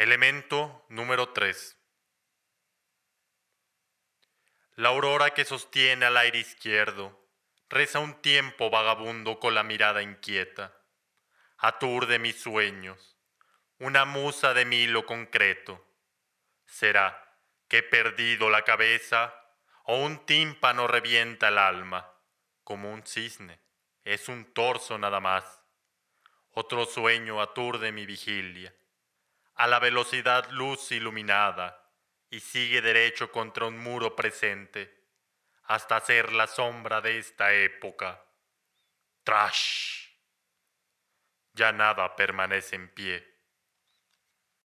Elemento número 3. La aurora que sostiene al aire izquierdo reza un tiempo vagabundo con la mirada inquieta. Aturde mis sueños, una musa de milo concreto. ¿Será que he perdido la cabeza o un tímpano revienta el alma? Como un cisne, es un torso nada más. Otro sueño aturde mi vigilia a la velocidad luz iluminada y sigue derecho contra un muro presente hasta ser la sombra de esta época. Trash. Ya nada permanece en pie.